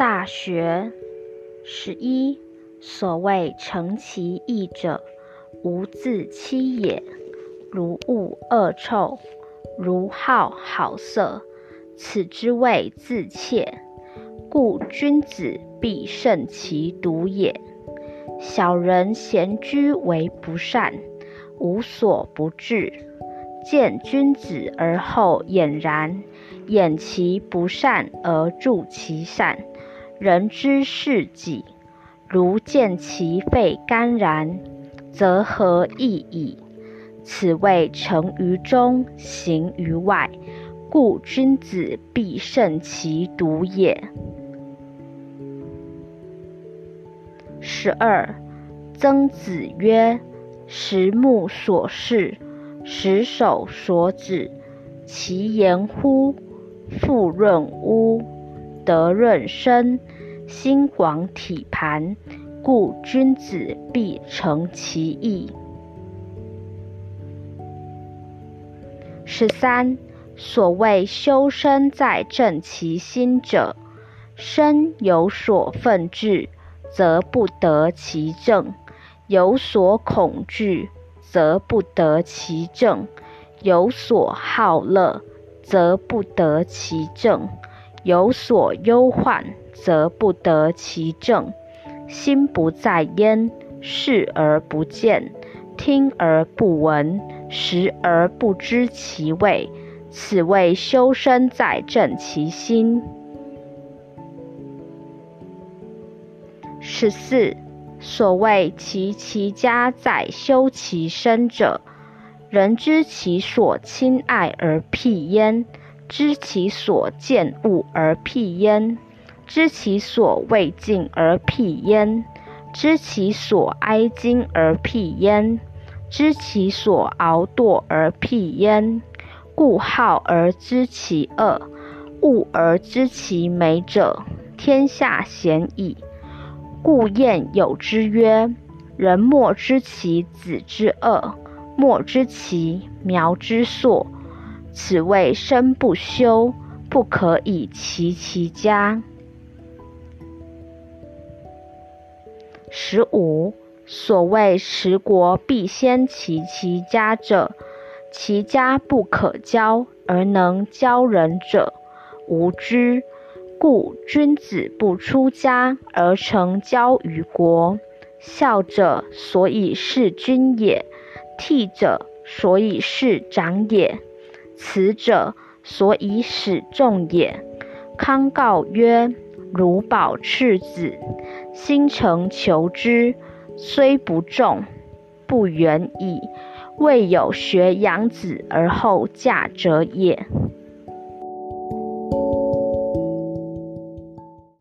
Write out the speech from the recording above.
大学十一，所谓诚其意者，无自欺也。如恶恶臭，如好好色，此之谓自怯。故君子必慎其独也。小人闲居为不善，无所不至。见君子而后俨然，掩其不善而助其善。人之事己，如见其肺肝然，则何益矣？此谓诚于中，行于外。故君子必慎其独也。十二，曾子曰：“十目所视，十手所指，其言乎？富润屋，德润身，心广体盘。故君子必诚其意。”十三，所谓修身在正其心者，身有所愤志。则不得其正，有所恐惧，则不得其正；有所好乐，则不得其正；有所忧患，则不得其正。心不在焉，视而不见，听而不闻，食而不知其味，此谓修身在正其心。十四，所谓齐其家在修其身者，人知其所亲爱而辟焉，知其所见恶而辟焉，知其所畏敬而辟焉，知其所哀矜而辟焉，知其所傲惰而辟焉。故好而知其恶，恶而知其美者，天下鲜矣。故谚有之曰：“人莫知其子之恶，莫知其苗之硕。此谓身不修，不可以齐其家。”十五，所谓持国必先齐其家者，其家不可教而能教人者，无知。故君子不出家而成交于国。孝者，所以事君也；悌者，所以事长也；此者，所以使众也。康告曰：“如保赤子，心诚求之，虽不重，不远矣。未有学养子而后嫁者也。”